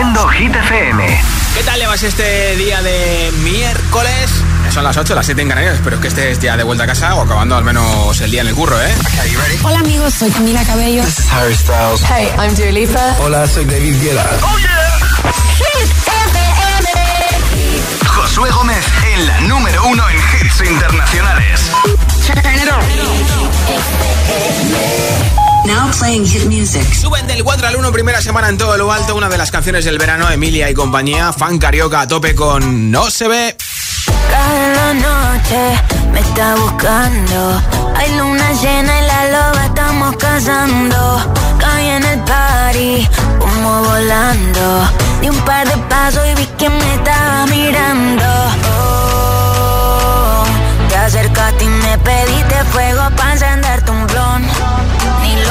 Haciendo Hit FM. ¿Qué tal llevas este día de miércoles? Son las 8, las 7 en Canarias, pero es que este es día de vuelta a casa o acabando al menos el día en el curro, ¿eh? Hola amigos, soy Camila Cabello. This is Harry Styles. Hey, I'm Dua Lipa. Hola, soy David Guetta. ¡Oh, yeah! Hit FM. Josué Gómez en la número uno en hits internacionales. Now playing hit music. Suben del 4 al 1 primera semana en todo lo alto una de las canciones del verano, Emilia y compañía, fan carioca a tope con No se ve. Cada noche me está buscando. Hay luna llena y la loba estamos cazando. Caí en el party, como volando. Di un par de pasos y vi que me estaba mirando. Oh, te acercaste y me pediste fuego para encenderte un blon.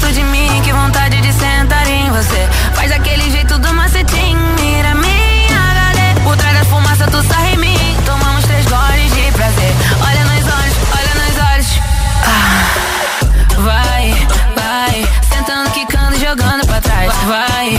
Perto de mim, que vontade de sentar em você. Faz aquele jeito do macetinho, mira minha HD. Por trás da fumaça tu sarra em mim, tomamos três goles de prazer. Olha nos olhos, olha nos olhos. Ah, vai, vai, sentando, quicando, jogando pra trás. Vai,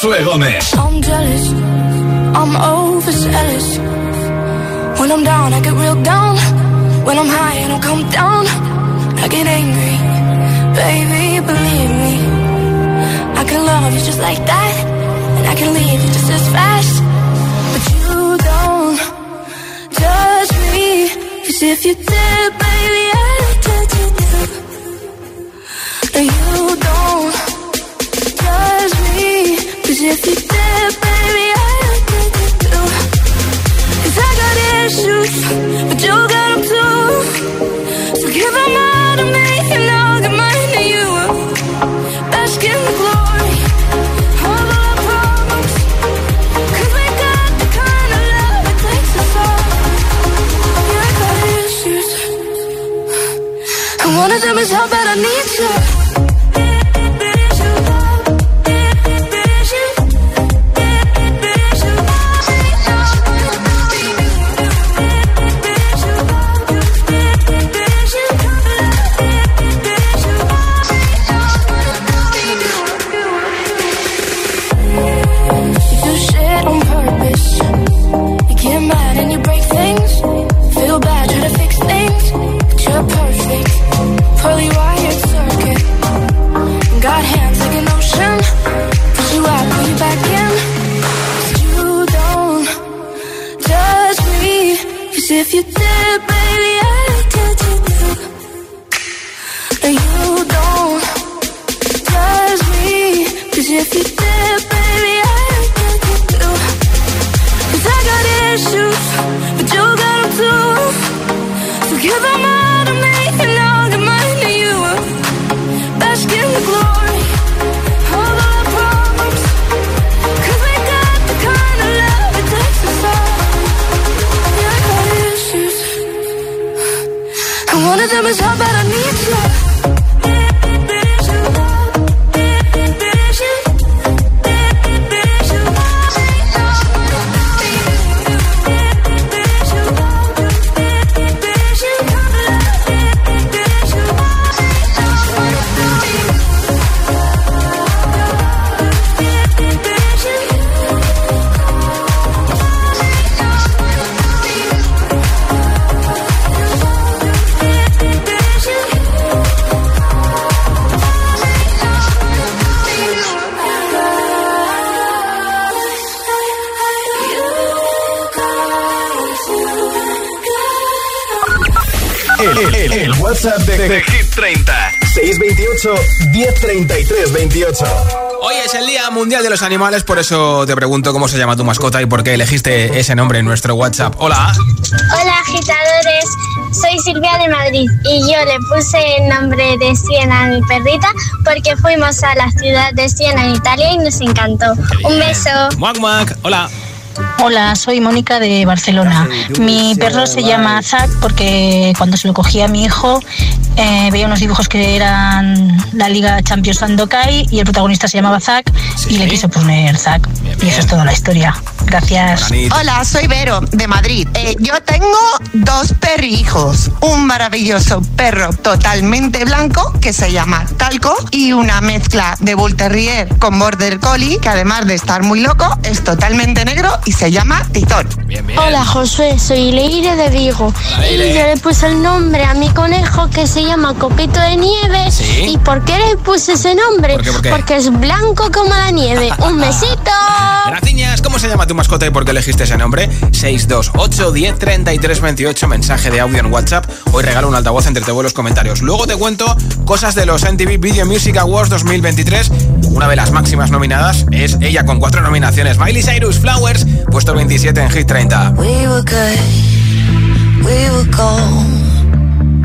Josué Gómez. I'm jealous, I'm overzealous. When I'm down, I get real down. When I'm high, and I don't come down. I get angry, baby, believe me. I can love you just like that. And I can leave you just as fast. But you don't judge me. Cause if you always held that I need you? If you did, i'm better I need WhatsApp de, de Hit 30. 628 1033 28. Hoy es el Día Mundial de los Animales, por eso te pregunto cómo se llama tu mascota y por qué elegiste ese nombre en nuestro WhatsApp. Hola. Hola agitadores, soy Silvia de Madrid y yo le puse el nombre de Siena a mi perrita porque fuimos a la ciudad de Siena en Italia y nos encantó. Un beso. Muac, muac. Hola. Hola, soy Mónica de Barcelona. Mi perro se llama Zack porque cuando se lo cogía a mi hijo eh, veía unos dibujos que eran la Liga Champions Sandokai y el protagonista se llamaba Zack Sí. y le quise poner Zack. Bien, Y eso es toda la historia. Gracias. Hola, soy Vero, de Madrid. Eh, yo tengo dos perrijos. Un maravilloso perro totalmente blanco que se llama Talco y una mezcla de Bull Terrier con Border Collie que además de estar muy loco es totalmente negro y se llama. Bien, bien. Hola Josué, soy Leire de Vigo Hola, y yo le puse el nombre a mi conejo que se llama llama Copito de Nieve. ¿Y por qué le puse ese nombre? Porque es blanco como la nieve. ¡Un besito! Graciñas, ¿cómo se llama tu mascota y por qué elegiste ese nombre? 628 10 mensaje de audio en WhatsApp. Hoy regalo un altavoz entre todos los comentarios. Luego te cuento cosas de los MTV Video Music Awards 2023. Una de las máximas nominadas es ella con cuatro nominaciones. Miley Cyrus Flowers, puesto 27 en Hit 30. We were good, we were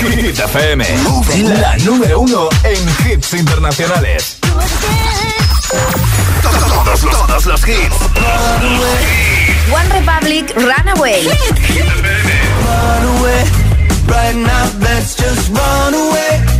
Hit FM, la número uno en hits internacionales. Todos los, hits. One Republic Runaway. Hit. Run away, right now, let's just run away.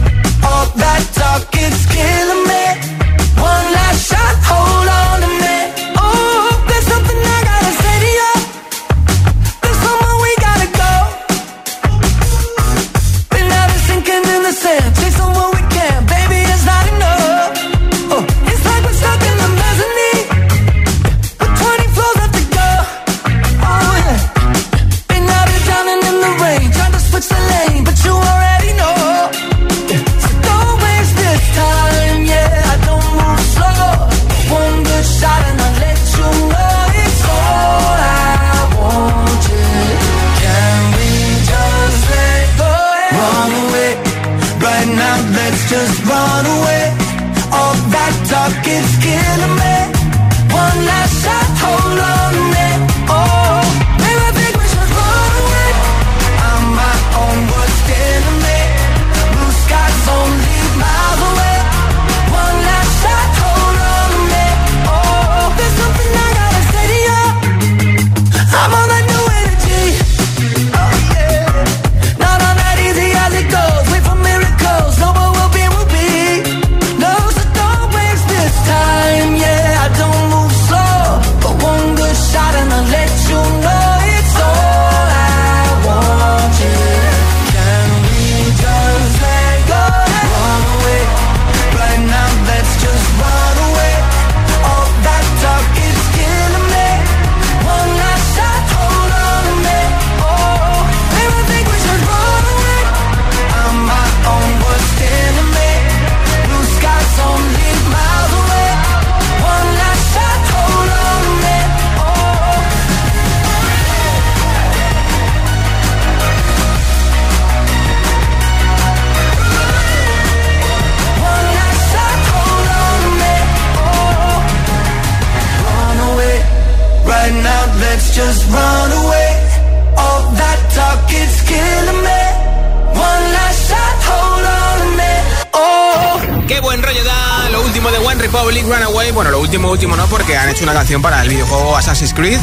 Assassin's Creed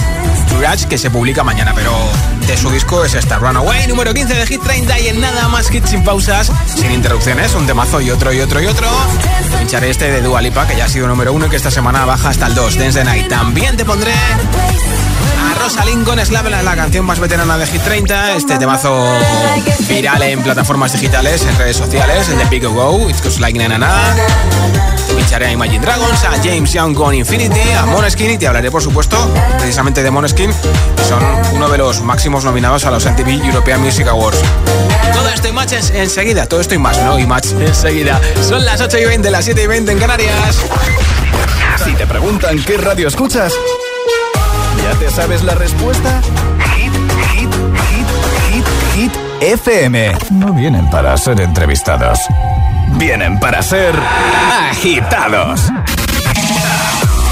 que se publica mañana, pero de su disco es esta Runaway, número 15 de Hit 30 y en nada más hits sin pausas, sin interrupciones, un temazo y otro y otro y otro. Pincharé este de Dua Lipa, que ya ha sido número uno y que esta semana baja hasta el 2, Dance the Night. También te pondré a Lincoln la canción más veterana de Hit 30. Este temazo viral en plataformas digitales, en redes sociales, el de Pico Go, It's Cause Like Na Na Pincharé a Imagine Dragons, a James Young con Infinity, a Moneskin y te hablaré, por supuesto, precisamente de Moneskin, que son uno de los máximos nominados a los MTV European Music Awards. Todo esto y más enseguida, todo esto y más, ¿no? Y más enseguida. Son las 8 y 20, las 7 y 20 en Canarias. Si te preguntan qué radio escuchas, ¿Te sabes la respuesta? Hit, hit, hit, hit, hit, FM. No vienen para ser entrevistados. Vienen para ser agitados.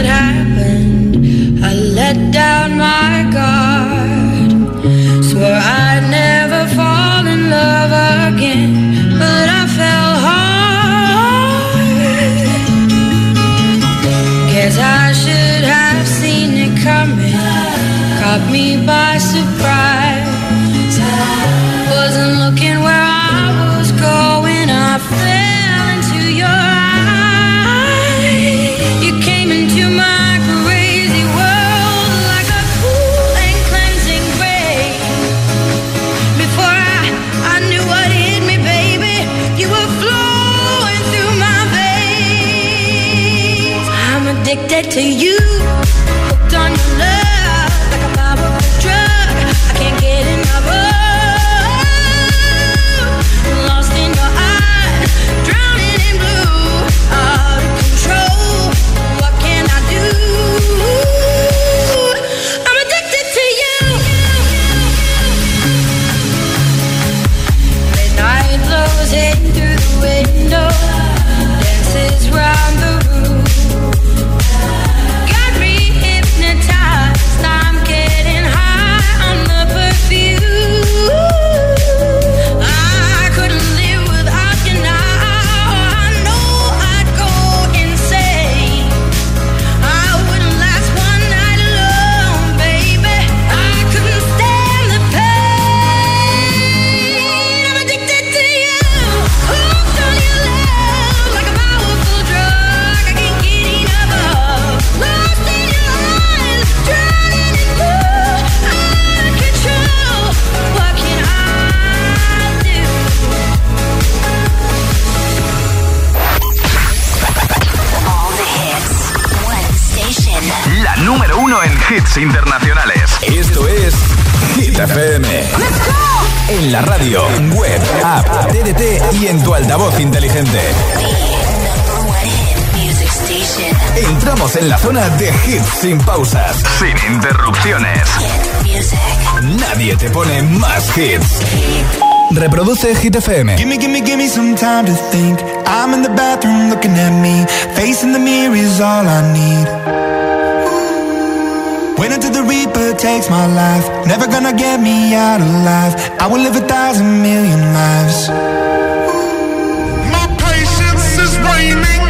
It happened. I let down my guard. Swore I'd never fall in love again, but I fell hard. Guess I should have seen it coming. Caught me by sin pausas, sin interrupciones. Nadie te pone más hits. Reproduce Hit FM. Gimme, gimme, gimme some time to think. I'm in the bathroom looking at me. Facing the mirror is all I need. Wait until the Reaper takes my life. Never gonna get me out alive. I will live a thousand million lives. My patience is waning.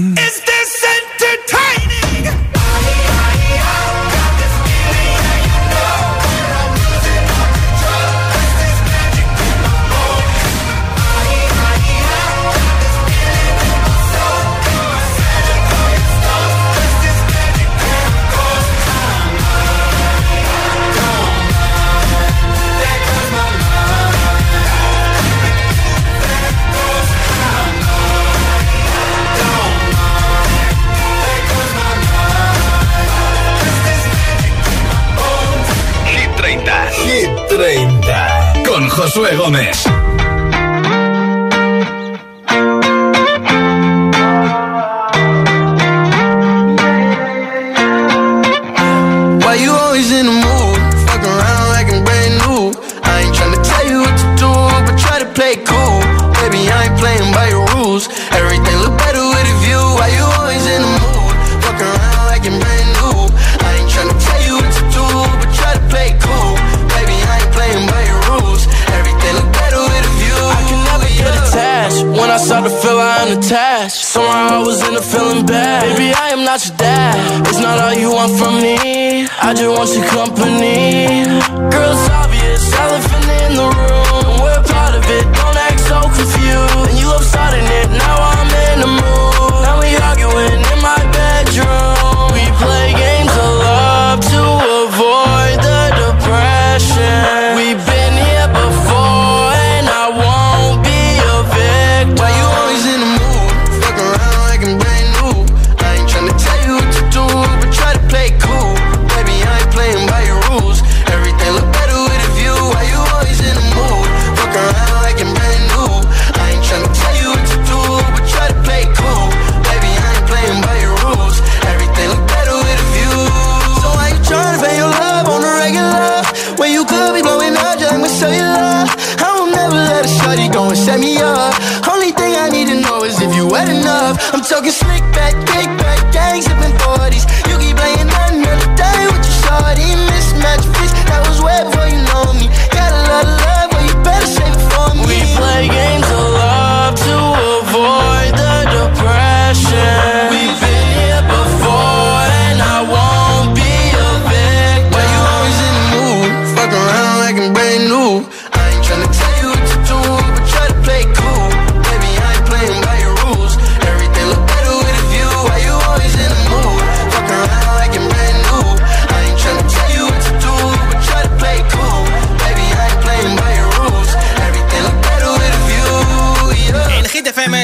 Josué Gómez.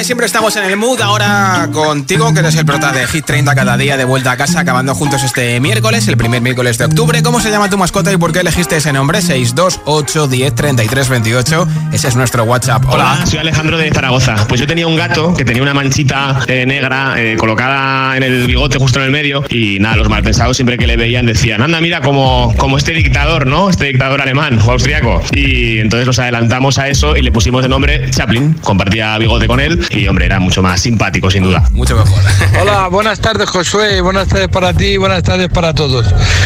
Siempre estamos en el mood. Ahora contigo, que eres el prota de Hit 30 cada día de vuelta a casa, acabando juntos este miércoles, el primer miércoles de octubre. ¿Cómo se llama tu mascota y por qué elegiste ese nombre? 628 10 33 28. Ese es nuestro WhatsApp. Hola. Hola, soy Alejandro de Zaragoza. Pues yo tenía un gato que tenía una manchita eh, negra eh, colocada en el bigote justo en el medio y nada, los malpensados siempre que le veían decían, anda, mira, como, como este dictador, ¿no? Este dictador alemán o austriaco. Y entonces nos adelantamos a eso y le pusimos de nombre Chaplin. Compartía bigote con él y, hombre, era mucho más simpático, sin duda. Mucho mejor. Hola, buenas tardes Josué, buenas tardes para ti, buenas tardes para todos.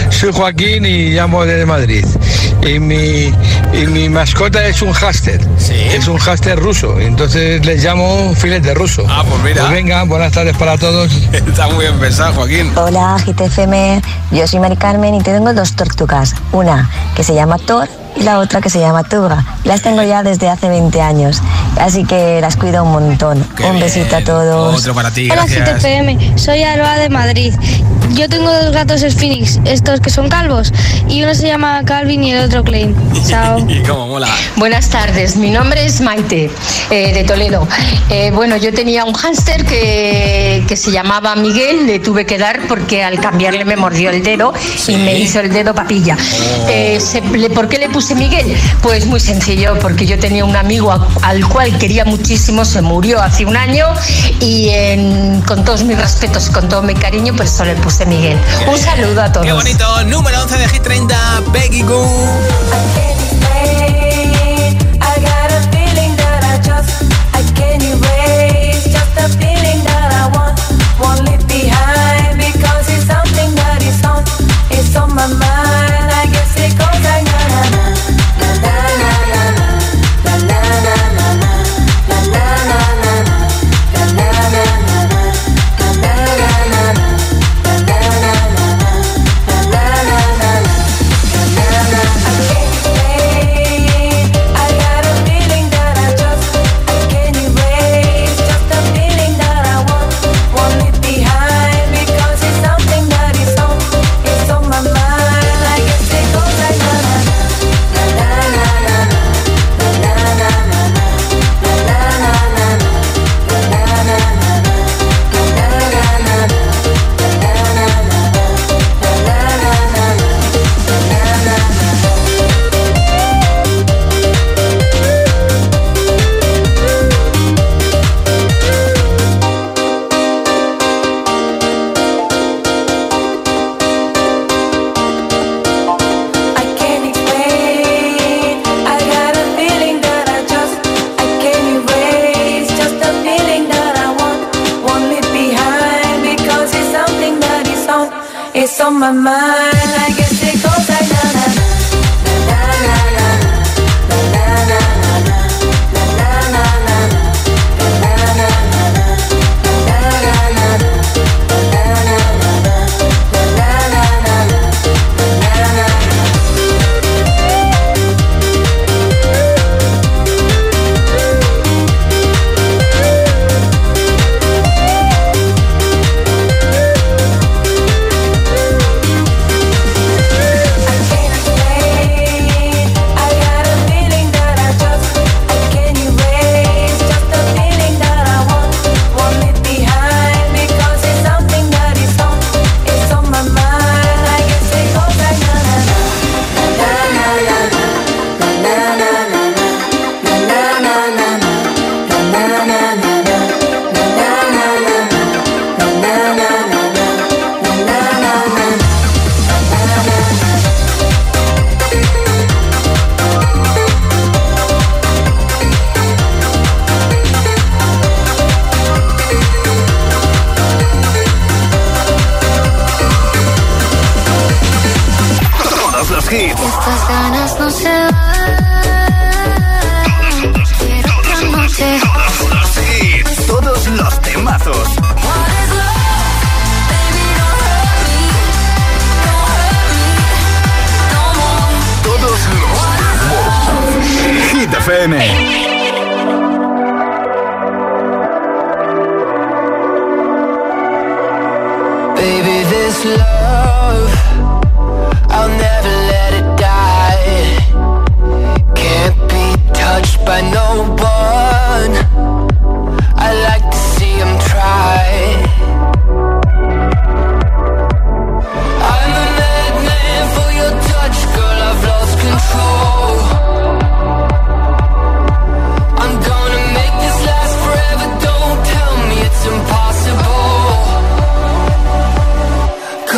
Soy Joaquín y llamo desde Madrid. Y mi, y mi mascota es un háster, es un háster ruso, entonces les llamo filete ruso. Ah, pues mira. venga, buenas tardes para todos. Está muy bien pensado, Joaquín. Hola, GTFM. Yo soy Mari Carmen y tengo dos tortugas. Una que se llama Thor y la otra que se llama Tuga. Las tengo ya desde hace 20 años, así que las cuido un montón. un besito a todos. Otro para ti, Hola. GTPM, soy Alba de Madrid. Yo tengo dos gatos Sphinx, estos que son calvos, y uno se llama Calvin y el otro Klein. Chao. y cómo mola. Buenas tardes, mi nombre es Maite, eh, de Toledo. Eh, bueno, yo tenía un hámster que, que se llamaba Miguel, le tuve que dar porque al cambiarle me mordió el dedo y me hizo el dedo papilla. Eh, se- le- ¿Por qué le puse Miguel? Pues muy sencillo, porque yo tenía un amigo a- al cual quería muchísimo, se murió hace un año y en- con todos mis respetos, con todo mi cariño, pues eso le puse Miguel. Un saludo a todos. Qué bonito. Número 11 de Hit 30, Peggy Goo. I got my mind.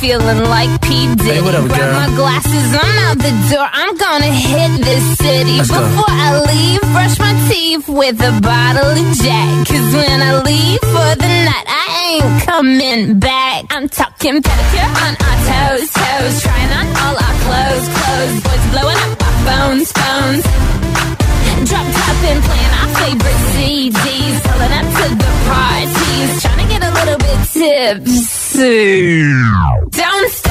Feeling like P. Diddy. Hey, what up, Grab girl? my glasses, I'm out the door. I'm gonna hit this city. Let's go. Before I leave, brush my teeth with a bottle of Jack. Cause when I leave for the night, I ain't coming back. I'm talking pedicure on our toes, toes. Trying on all our clothes, clothes. Boys blowing up our phones, phones. Drop top and playing our favorite CDs. Pulling up to the parties. Trying to get a little bit tipsy. Don't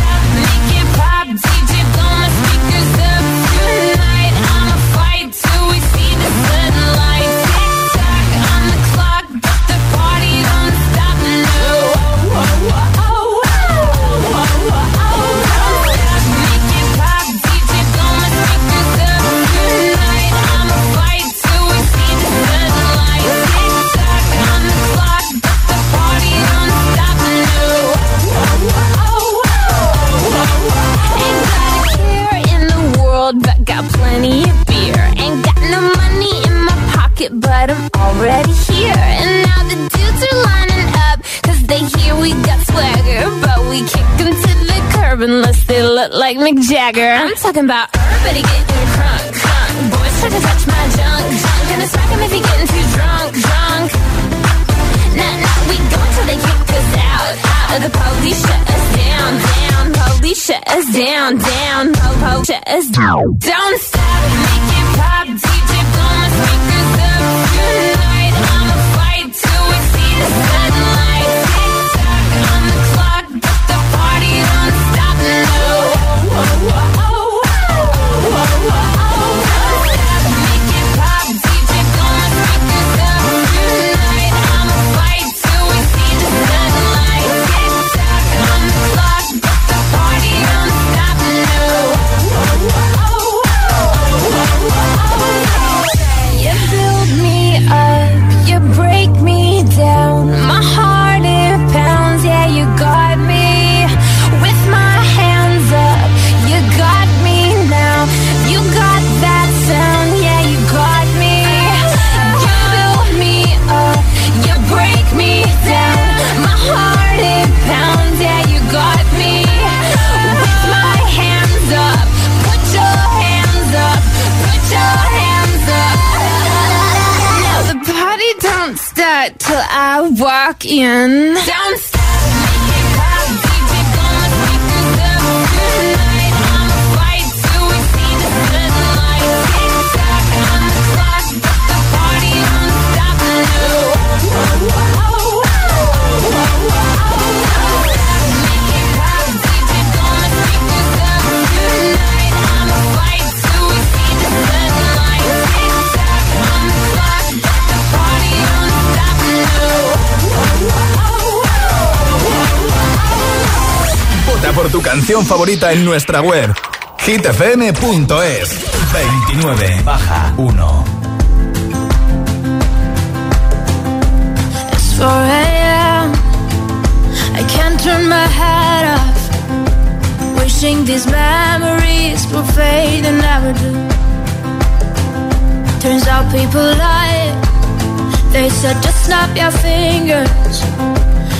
already here. And now the dudes are lining up, cause they hear we got swagger. But we kick 'em to the curb unless they look like Mick Jagger. I'm talking about everybody getting crunk, crunk. Boys try to touch my junk, junk. Gonna smack 'em if he getting too drunk, drunk. Nah, nah, we go until they kick us out, out. The police shut us down, down. Police shut us down, down. Po, po, shut us down. Don't stop, Yeah. Walk in. Canción favorita en nuestra web hitfm.es 29 baja 1 It's 4 a.m. I can't turn my head off. Wishing these memories will fade and never do. Turns out people lie. They said just snap your fingers.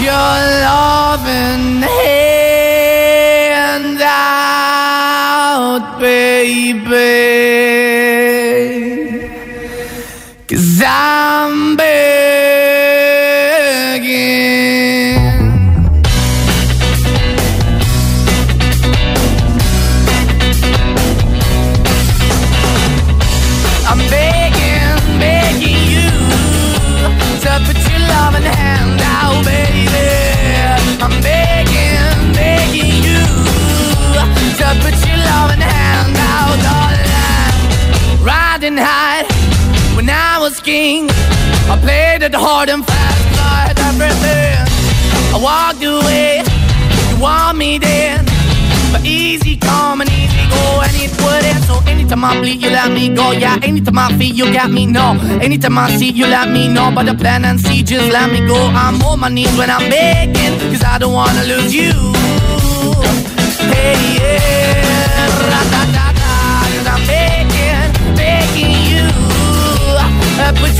your love and hate. It hard and fast, tried everything. I walked away, you want me then. But easy come and easy go, and it wouldn't. So anytime I bleed, you let me go. Yeah, anytime I feel, you got me. No, anytime I see, you let me know. But the plan and see, just let me go. I'm on my knees when I'm begging, cause I don't wanna lose you. Hey, yeah, cause. Uh, in the hand out, baby. I'm begging, begging you. And put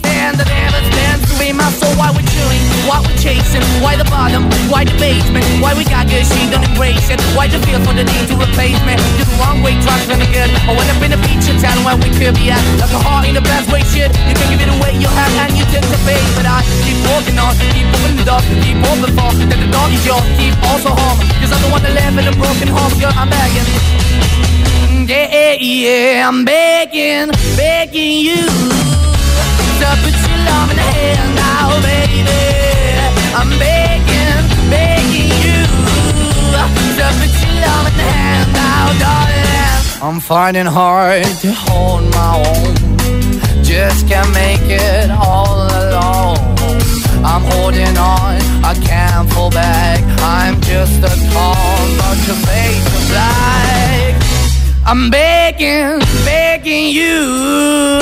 stand, that never stands to be my soul. Why we chewing? Why we chasing? Why the bottom? Why the basement? Why we got good, she don't embrace it? Why the feel for the need to replace me? You're the wrong way, trying to good. I went up in a feature town where we could be at. Like a heart in the best way, shit. You can give it away, you have, and you take the bait. But I keep walking on, keep moving the door, keep open for that the dog is yours. Keep also home, cause I'm the one that live in a broken home, girl. I'm begging. Mm, yeah, yeah, yeah, I'm begging, begging you to put your love in the now, baby. I'm begging, begging you to put your love in the now, darling. I'm finding hard to hold my own. Just can't make it all alone. I'm holding on, I can't fall back. I'm just a call, but your face is black. I'm begging, begging you.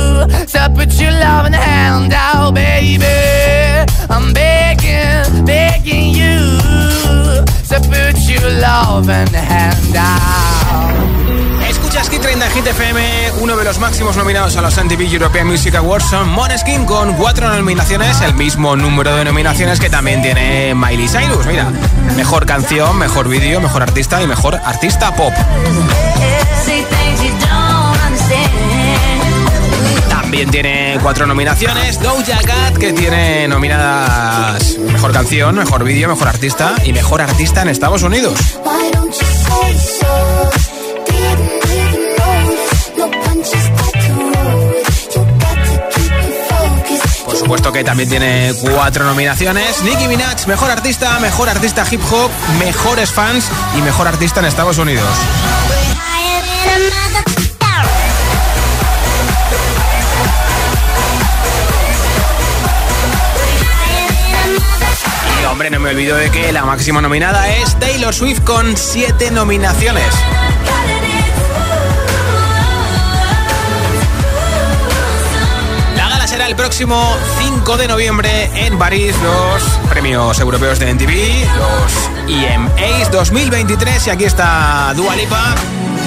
to put your loving hand out, baby. I'm begging, begging you to put your loving hand out. Escuchas Hit 30 Hit FM, uno de los máximos nominados a los MTV European Music Awards son Måneskin con cuatro nominaciones, el mismo número de nominaciones que también tiene Miley Cyrus. Mira, mejor canción, mejor vídeo, mejor artista y mejor artista pop. También tiene cuatro nominaciones. Doja Cat, que tiene nominadas Mejor Canción, Mejor Vídeo, Mejor Artista y Mejor Artista en Estados Unidos. Por supuesto que también tiene cuatro nominaciones. Nicki Minaj, Mejor Artista, Mejor Artista Hip Hop, Mejores Fans y Mejor Artista en Estados Unidos. Hombre, no me olvido de que la máxima nominada es Taylor Swift con siete nominaciones. La gala será el próximo 5 de noviembre en París, los premios europeos de NTV, los EMAs 2023. Y aquí está Dua Lipa.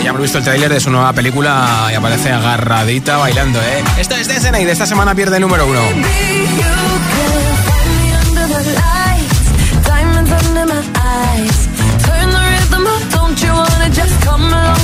Ya hemos visto el tráiler de su nueva película y aparece agarradita bailando, ¿eh? Esto es de de esta semana pierde el número uno.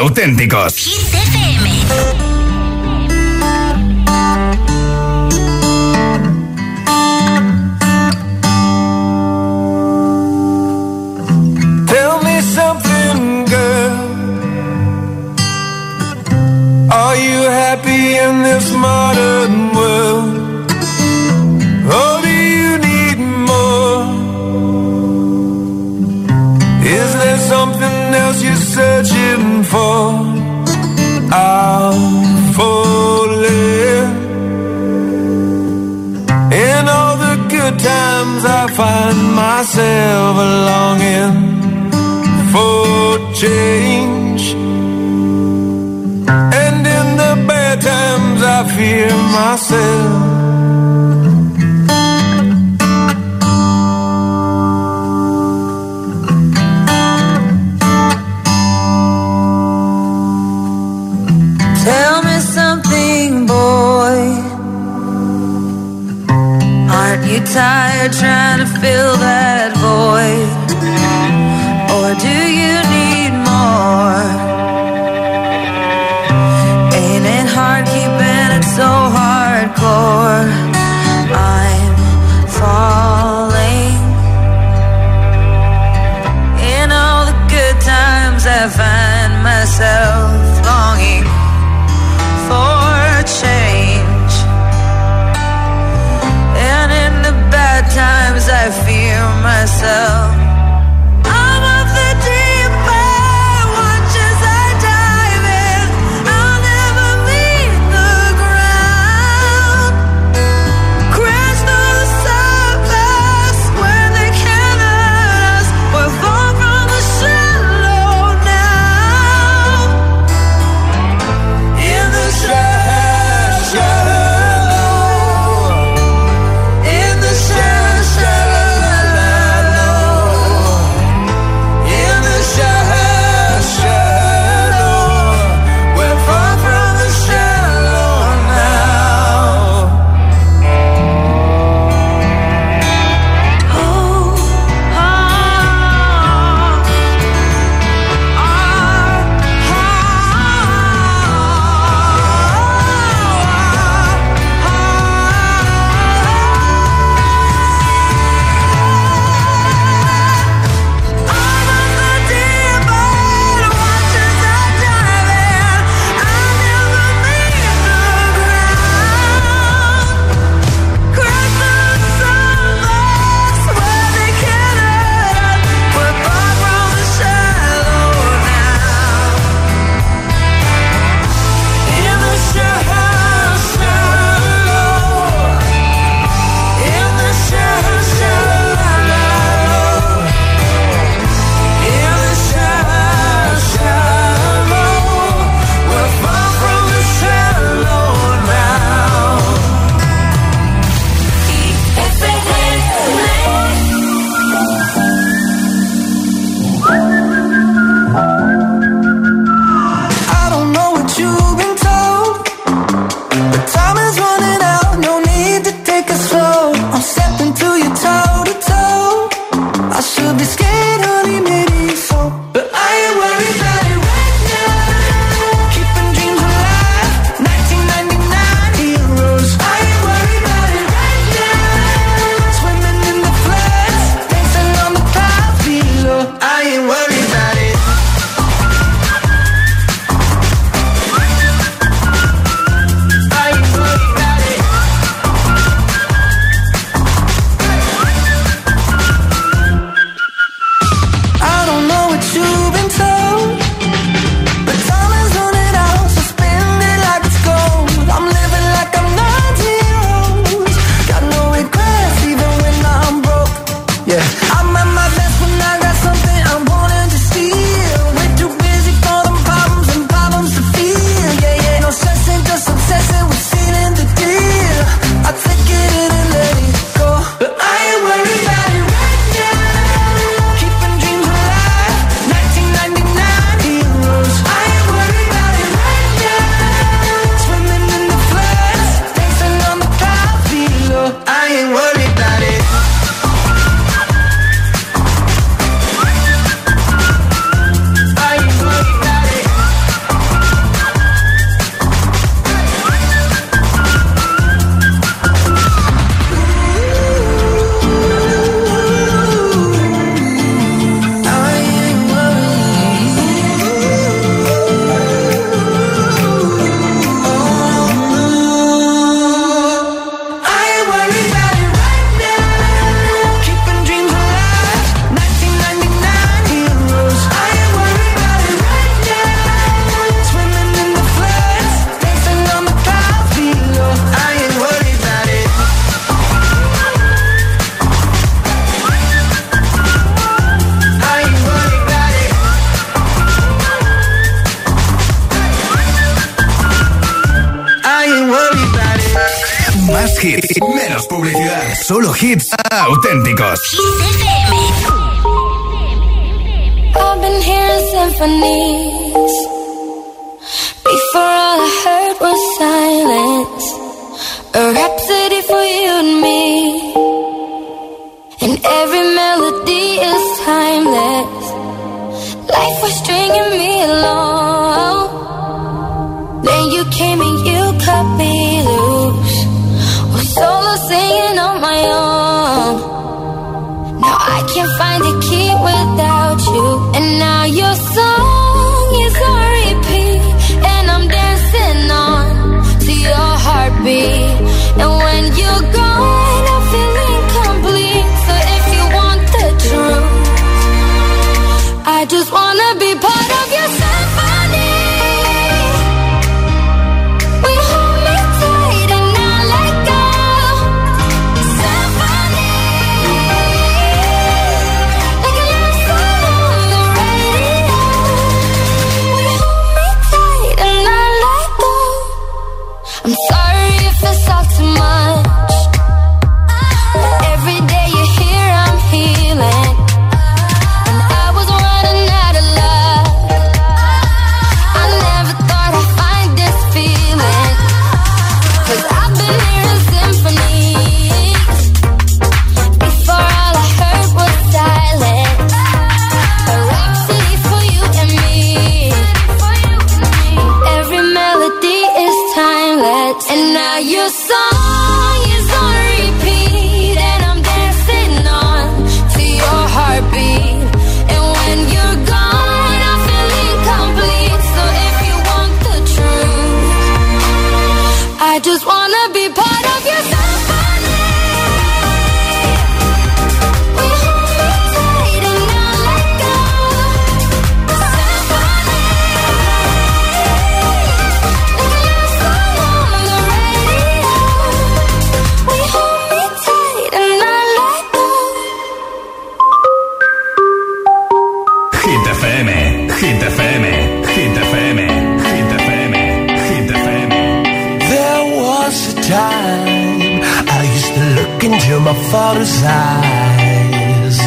auténticos. Myself longing for change. And in the bad times, I fear myself. Tell me something, boy. Aren't you tired trying to fill father's eyes.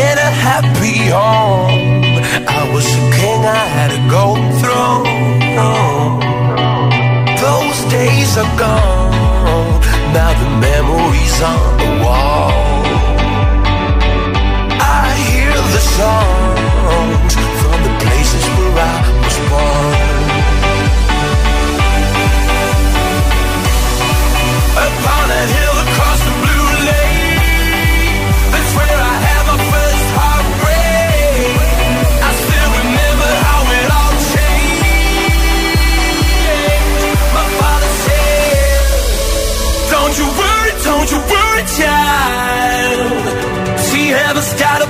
In a happy home, I was a king, I had a golden throne. Those days are gone, now the memories on the wall. I hear the song. child. She ever started.